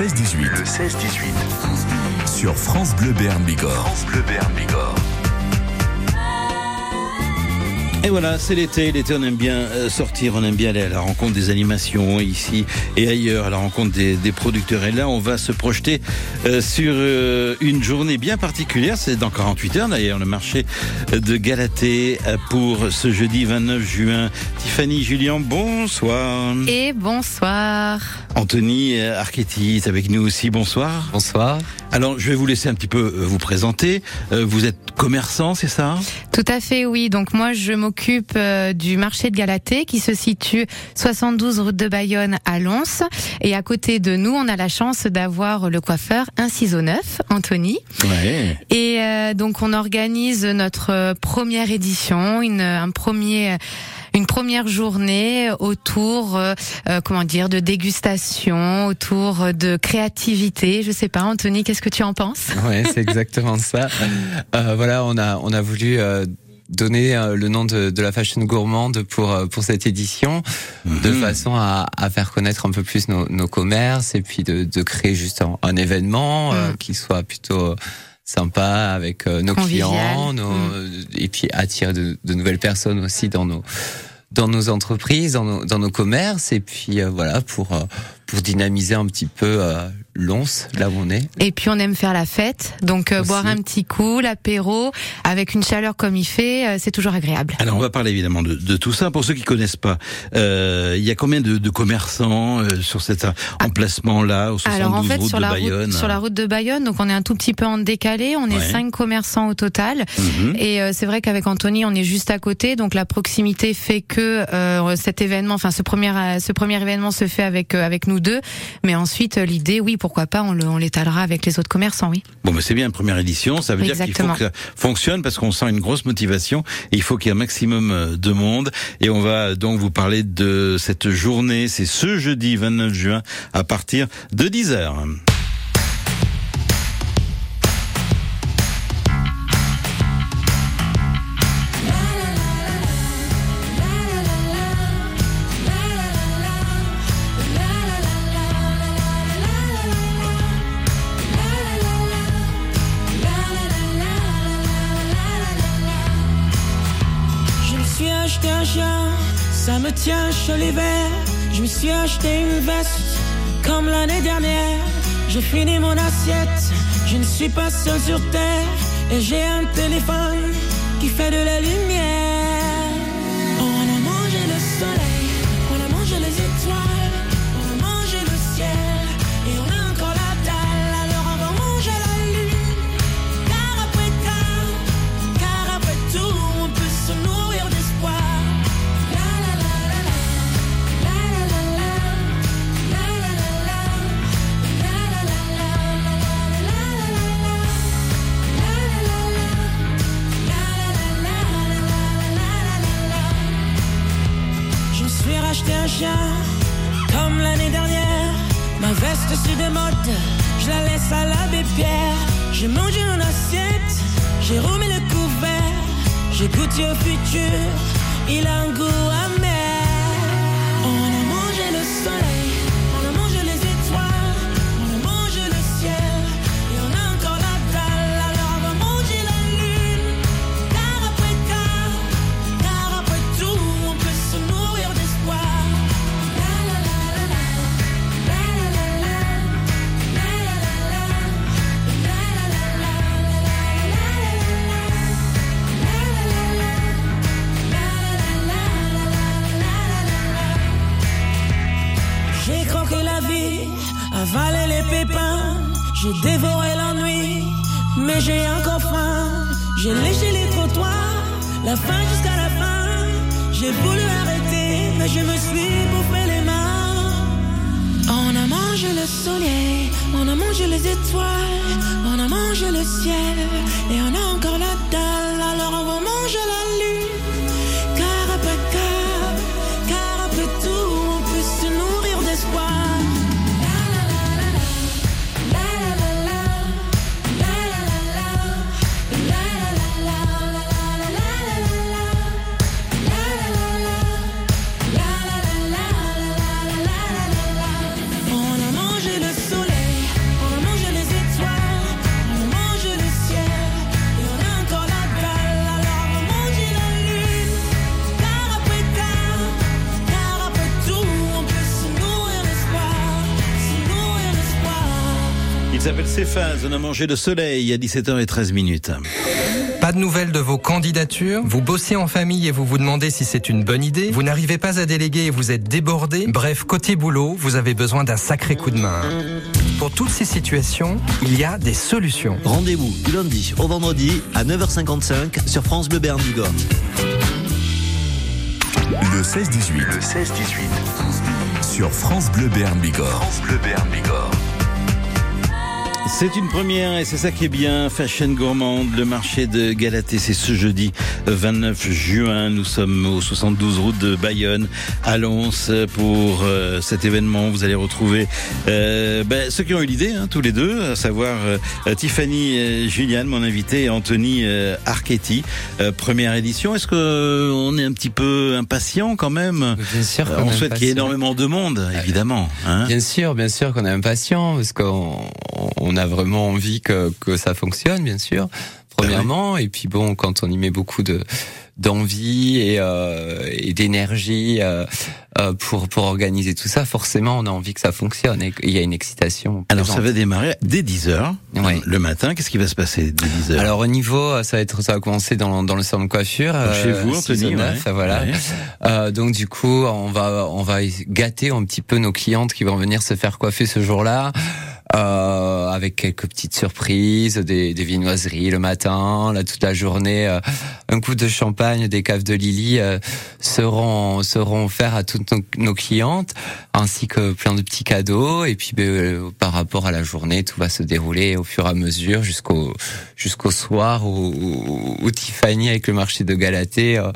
16-18. Le 16-18. Sur France Bleu Béarn Bigorre. France Bleu Béarn Bigorre. Et voilà, c'est l'été. L'été, on aime bien euh, sortir, on aime bien aller à la rencontre des animations ici et ailleurs, à la rencontre des, des producteurs. Et là, on va se projeter euh, sur euh, une journée bien particulière. C'est dans 48 heures d'ailleurs, le marché de Galatée pour ce jeudi 29 juin. Tiffany, Julien, bonsoir. Et bonsoir. Anthony Archetti est avec nous aussi. Bonsoir. Bonsoir. Alors, je vais vous laisser un petit peu vous présenter. Euh, Vous êtes commerçant, c'est ça? Tout à fait, oui. Donc moi, je m'occupe euh, du marché de Galatée qui se situe 72 route de Bayonne à Lons. Et à côté de nous, on a la chance d'avoir le coiffeur Ciseau Neuf, Anthony. Ouais. Et euh, donc on organise notre première édition, une, un premier une première journée autour, euh, euh, comment dire, de dégustation, autour de créativité. Je sais pas, Anthony, qu'est-ce que tu en penses? Ouais, c'est exactement ça. Euh, voilà, on a on a voulu euh, donner euh, le nom de, de la fashion gourmande pour euh, pour cette édition, de Mhm. façon à, à faire connaître un peu plus nos, nos commerces et puis de, de créer juste un, un événement euh, Mhm. qui soit plutôt sympa avec euh, nos Convivial. clients, nos, et puis attirer de, de nouvelles personnes aussi dans nos dans nos entreprises, dans nos, dans nos commerces, et puis euh, voilà pour euh, pour dynamiser un petit peu euh, Lons, là où on est. Et puis on aime faire la fête, donc euh, boire un petit coup, l'apéro, avec une chaleur comme il fait, euh, c'est toujours agréable. Alors on va parler évidemment de, de tout ça. Pour ceux qui connaissent pas, euh, il y a combien de, de commerçants euh, sur cet emplacement-là au 72 Alors en fait route sur de la Bayonne? route sur la route de Bayonne, donc on est un tout petit peu en décalé, on est Ouais. cinq commerçants au total. Mhm. Et euh, c'est vrai qu'avec Anthony, on est juste à côté, donc la proximité fait que euh, cet événement, enfin ce premier ce premier événement se fait avec avec nous deux, mais ensuite l'idée, oui, pourquoi pas, on le- on l'étalera avec les autres commerçants, oui. Bon, mais c'est bien, première édition. Ça veut dire qu'il faut que ça fonctionne parce qu'on sent une grosse motivation. Et il faut qu'il y ait un maximum euh, de monde. Et on va donc vous parler de cette journée. C'est ce jeudi 29 juin à partir de 10 me tient chaud l'hiver. Je me suis acheté une veste, comme l'année dernière. J'ai fini mon assiette, je ne suis pas seul sur terre. Et j'ai un téléphone Je suis racheté un chien, comme l'année dernière. Ma veste se démode, je la laisse à l'abbé Pierre. J'ai mangé mon assiette, j'ai remis le couvert. J'ai goûté au futur, il a un goût amer. J'ai léché les trottoirs, la fin jusqu'à la fin. J'ai voulu arrêter, mais je me suis bouffé les mains. On a mangé le soleil, on a mangé les étoiles, on a mangé le ciel, et on a encore la dalle, s'appelle Céphase, on a mangé le soleil à 17h13 minutes. Pas de nouvelles de vos candidatures? Vous bossez en famille et vous vous demandez si c'est une bonne idée Vous n'arrivez pas à déléguer et vous êtes débordé Bref, côté boulot, vous avez besoin d'un sacré coup de main. Pour toutes ces situations, il y a des solutions. Rendez-vous du lundi au vendredi à 9h55 sur France Bleu Bigorre. Le 16-18. Le 16-18. Sur France Bleu Béarn Bigorre. France Bleu Béarn Bigorre. C'est une première et c'est ça qui est bien. Fashion gourmande, le marché de Galatée, c'est ce jeudi 29 juin. Nous sommes au 72 route de Bayonne, à Lons, pour euh, cet événement. Vous allez retrouver euh, ben, ceux qui ont eu l'idée, hein, tous les deux, à savoir euh, Tiffany euh, Juliane, mon invité, et Anthony euh, Archetti. Euh, première édition. Est-ce que on est un petit peu impatient quand même? Bien sûr. Euh, qu'on On est souhaite qu'il y ait énormément de monde, évidemment. Hein Bien sûr, bien sûr qu'on est impatient parce qu'on on a vraiment envie que, que ça fonctionne, bien sûr. Premièrement, et puis bon, quand on y met beaucoup de d'envie et, euh, et d'énergie euh, euh, pour pour organiser tout ça, forcément, on a envie que ça fonctionne et qu'il y a une excitation. Alors ça va démarrer dès 10h Oui. le matin. Qu'est-ce qui va se passer dès 10h Alors au niveau, ça va être, ça va commencer dans, dans le salon de coiffure. Donc, chez euh, vous, Anthony, 6 au ouais. 9, voilà. Ouais. Euh, donc du coup, on va on va gâter un petit peu nos clientes qui vont venir se faire coiffer ce jour-là. Euh, avec quelques petites surprises, des, des viennoiseries le matin, là toute la journée, euh, un coup de champagne, des caves de Lily euh, seront seront offerts à toutes nos, nos clientes, ainsi que plein de petits cadeaux. Et puis ben, euh, par rapport à la journée, tout va se dérouler au fur et à mesure jusqu'au jusqu'au soir où, où- où Tiffany avec le marché de Galatée euh,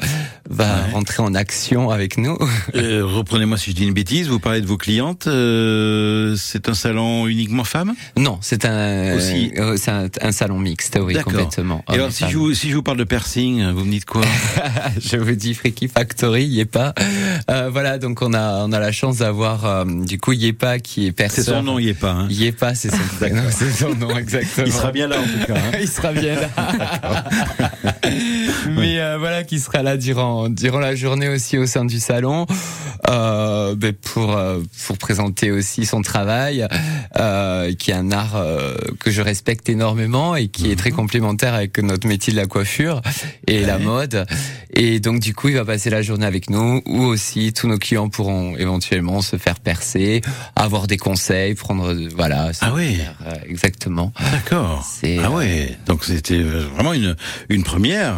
va Ouais. rentrer en action avec nous. Euh, Reprenez-moi si je dis une bêtise. Vous parlez de vos clientes. euh, c'est un salon uniquement femmes. Non, c'est un Aussi. euh, c'est un, un salon mixte, oui, complètement. Et alors si je, vous, si je vous parle de piercing, vous me dites quoi? Je vous dis Freaky Factory, Yepa. Euh, voilà, donc on a on a la chance d'avoir euh, du coup Yepa qui est C'est perceur. son nom, pas. Hein. Yepa, c'est son c'est son nom exactement. Il sera bien là en tout cas. hein. Il sera bien là. Mais euh, voilà, qui sera là durant durant la journée aussi au sein du salon, euh, ben, pour euh, pour présenter aussi son travail, euh, qui est un art euh, que je respecte énormément et qui est très complémentaire avec notre métier de la coiffure et la mode. Et donc du coup, il va passer la journée avec nous, ou aussi tous nos clients pourront éventuellement se faire percer, avoir des conseils, prendre voilà. Ah oui. euh, exactement. D'accord. Ah ouais. Donc c'était vraiment une une première.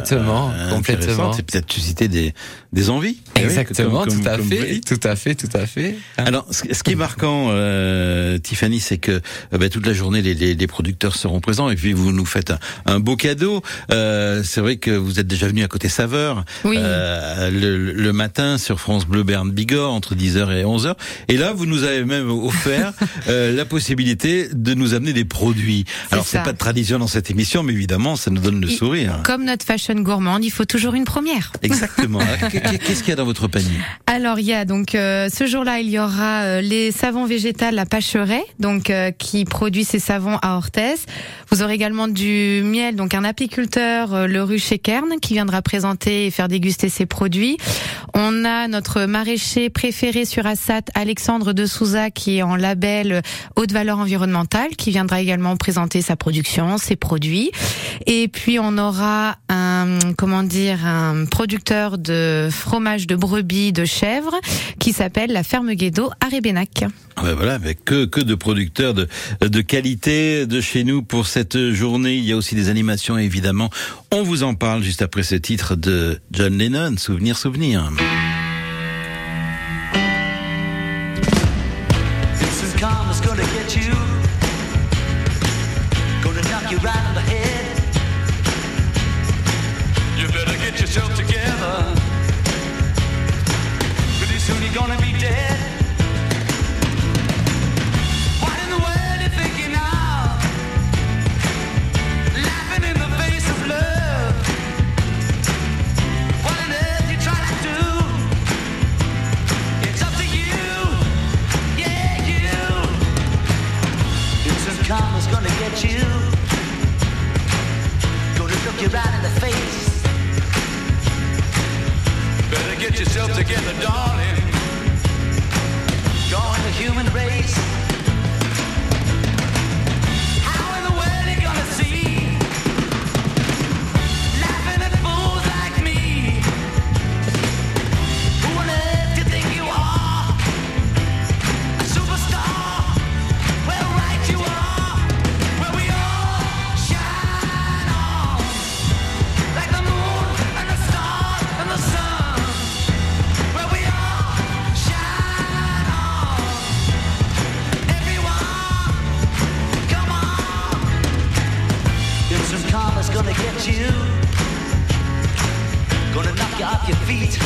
Complètement, euh, complètement. C'est peut-être susciter des des envies. Eh oui, Exactement, comme- comme- tout à comme fait, tout à fait, tout à fait. Alors, ce ce qui est marquant, euh, Tiffany, c'est que euh, bah, toute la journée, les, les, les producteurs seront présents et puis vous nous faites un, un beau cadeau. Euh, c'est vrai que vous êtes déjà venu à côté Saveur Oui. euh, le, le matin sur France Bleu Berne Bigorre entre 10h et 11h. Et là, vous nous avez même offert euh, la possibilité de nous amener des produits. Alors, c'est pas de tradition dans cette émission, mais évidemment, ça nous donne le sourire. Comme notre fashion gourmande, il faut toujours une première. Exactement. Qu'est-ce qu'il y a dans votre panier? Alors il y a donc euh, ce jour-là il y aura euh, les savons végétales la Pacheret donc euh, qui produit ses savons à Orthès. Vous aurez également du miel donc un apiculteur le rucher Kern qui viendra présenter et faire déguster ses produits. On a notre maraîcher préféré sur Assat Alexandre de Souza qui est en label haute valeur environnementale qui viendra également présenter sa production, ses produits. Et puis on aura un comment dire un producteur de fromage de brebis de chèvre qui s'appelle la ferme Guédo à Rébénac. Ah ben voilà, avec que, que de producteurs de, de qualité de chez nous pour cette journée. Il y a aussi des animations, évidemment. On vous en parle juste après ce titre de John Lennon, Souvenir, Souvenir. This is Gonna knock you off your feet.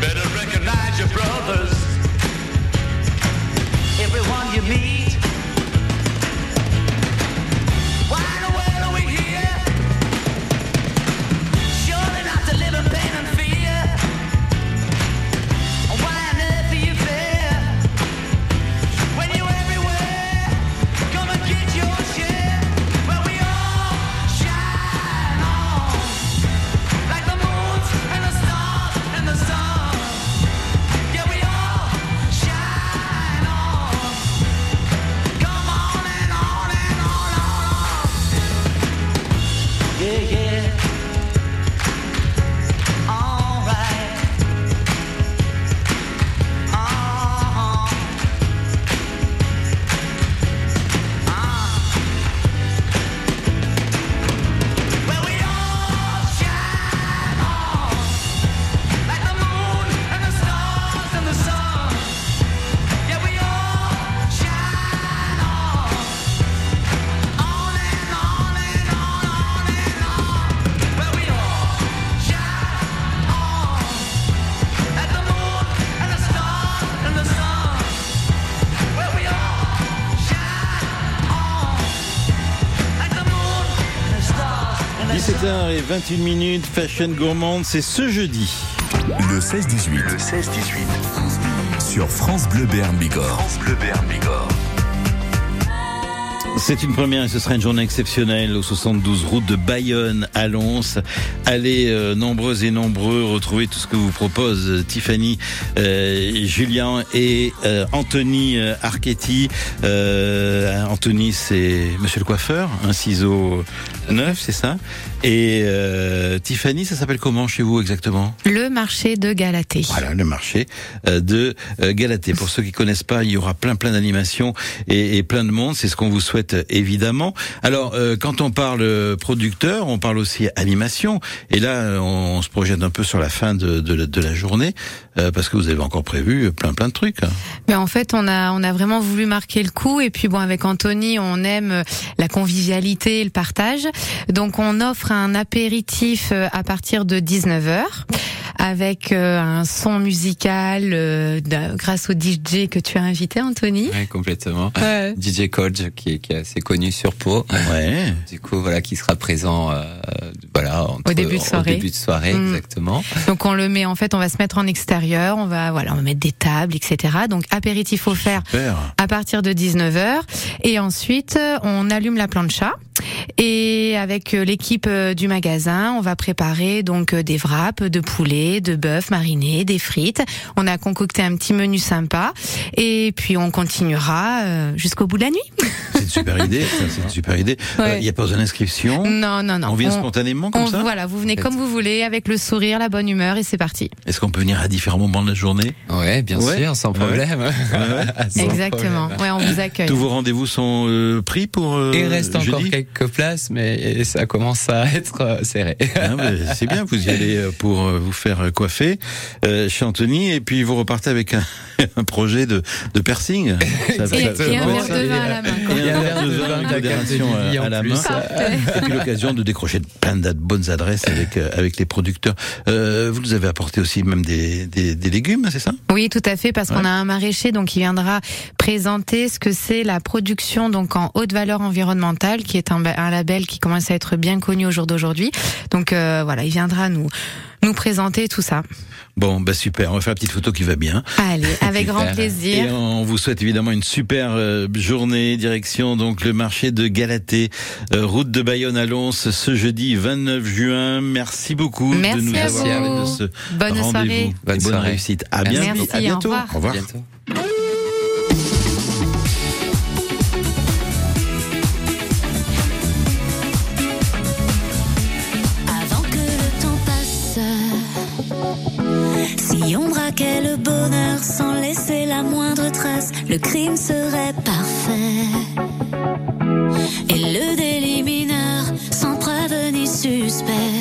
Better recognize your brothers. Everyone you meet. 21 minutes, Fashion Gourmande, c'est ce jeudi. Le 16-18. Le 16-18. Sur France Bleu Berne Bigorre. France Bleu Berne Bigorre. C'est une première et ce sera une journée exceptionnelle au 72 route de Bayonne à Lons. Allez euh, nombreux et nombreux retrouver tout ce que vous propose euh, Tiffany, euh, Julien et euh, Anthony Archetti. Euh, Anthony c'est monsieur le coiffeur, un ciseau neuf, c'est ça Et euh, Tiffany, ça s'appelle comment chez vous exactement? Le marché de Galatée. Voilà, le marché de Galatée. Pour ceux qui connaissent pas, il y aura plein plein d'animations et, et plein de monde. C'est ce qu'on vous souhaite évidemment. Alors, euh, quand on parle producteur, on parle aussi animation. Et là, on, se projette un peu sur la fin de, de, la- de la journée euh, parce que vous avez encore prévu plein plein de trucs. Mais en fait, on a on a vraiment voulu marquer le coup et puis bon avec Anthony, on aime euh, la convivialité et le partage. Donc on offre un apéritif à partir de 19h avec euh, un son musical euh, grâce au DJ que tu as invité Anthony. Ouais, complètement. Ouais. DJ Kodj, qui est, qui est assez connu sur Pau. Ouais. Du coup, voilà, qui sera présent, euh, voilà, entre- Au début de soirée. Au début de soirée, Mm. exactement. Donc on le met en fait, on va se mettre en extérieur, on va voilà, on va mettre des tables, etc. Donc apéritif offert Super. à partir de 19h et ensuite euh, on allume la plancha et avec euh, l'équipe euh, du magasin on va préparer donc euh, des wraps de poulet, de bœuf mariné, des frites. On a concocté un petit menu sympa et puis on continuera euh, jusqu'au bout de la nuit. C'est une super idée. ça, C'est une super idée. Euh, Il Ouais. n'y a pas besoin d'inscription. Non non non. On vient spontanément comme on- ça Voilà, vous venez comme vous voulez avec le sourire, la bonne humeur et c'est parti. Est-ce qu'on peut venir à différents moments de la journée? Ouais, bien Ouais. sûr, sans Ouais. problème. Sans Exactement. problème. Ouais, on vous accueille. Tous vos rendez-vous sont euh, pris pour euh, Il reste encore quelques places, mais ça commence à être euh, serré. Ah, c'est bien, vous y allez euh, pour vous faire coiffer euh, chez Anthony et puis vous repartez avec un, un projet de, de piercing. Ça- ça- Et, ça et un peut verre être- de vin à la main. quoi. Et un verre de modération Vivi à, la main. Et puis l'occasion de décrocher plein de bonnes adresses avec euh, avec les producteurs. Euh, vous nous avez apporté aussi même des, des, des légumes, c'est ça? Oui, tout à fait, parce qu'on Ouais. a un maraîcher donc qui viendra présenter ce que c'est la production donc en haute valeur environnementale, qui est un, un label qui commence à être bien connu au jour d'aujourd'hui. Donc euh, voilà, il viendra nous nous présenter tout ça. Bon, bah super, on va faire la petite photo qui va bien. Allez, avec grand Super. Et plaisir. on vous souhaite évidemment une super euh, journée. Direction donc le marché de Galatée, euh, route de Bayonne à Lons, ce jeudi 29 juin. Merci beaucoup Merci de nous à avoir de ce Bonne soirée. Bonne bonne soirée. réussite. À Merci. bientôt. Merci, à au bientôt. revoir. Au revoir. On braquait le bonheur sans laisser la moindre trace, le crime serait parfait. Et le délit mineur, sans preuve ni suspect.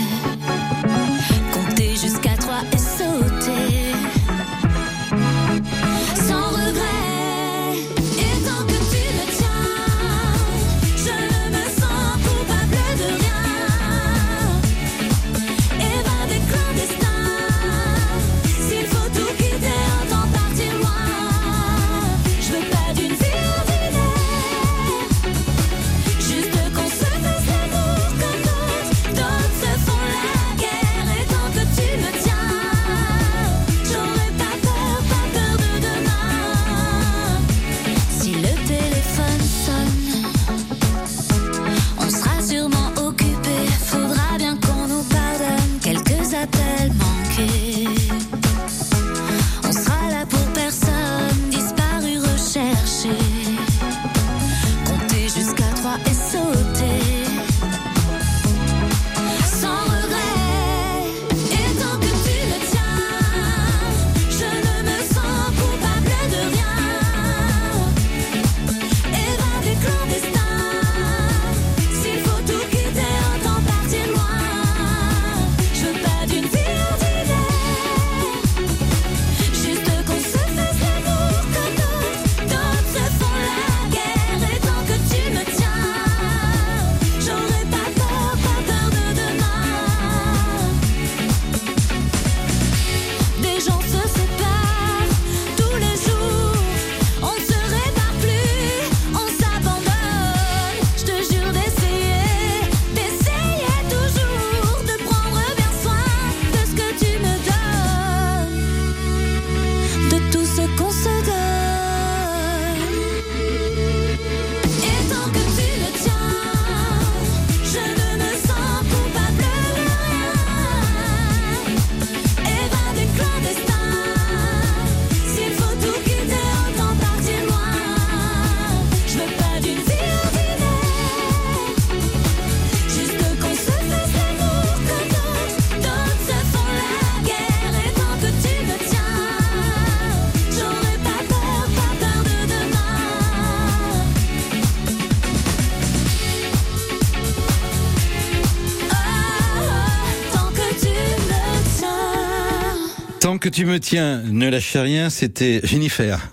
Que tu me tiens, ne lâche rien, c'était Jennifer.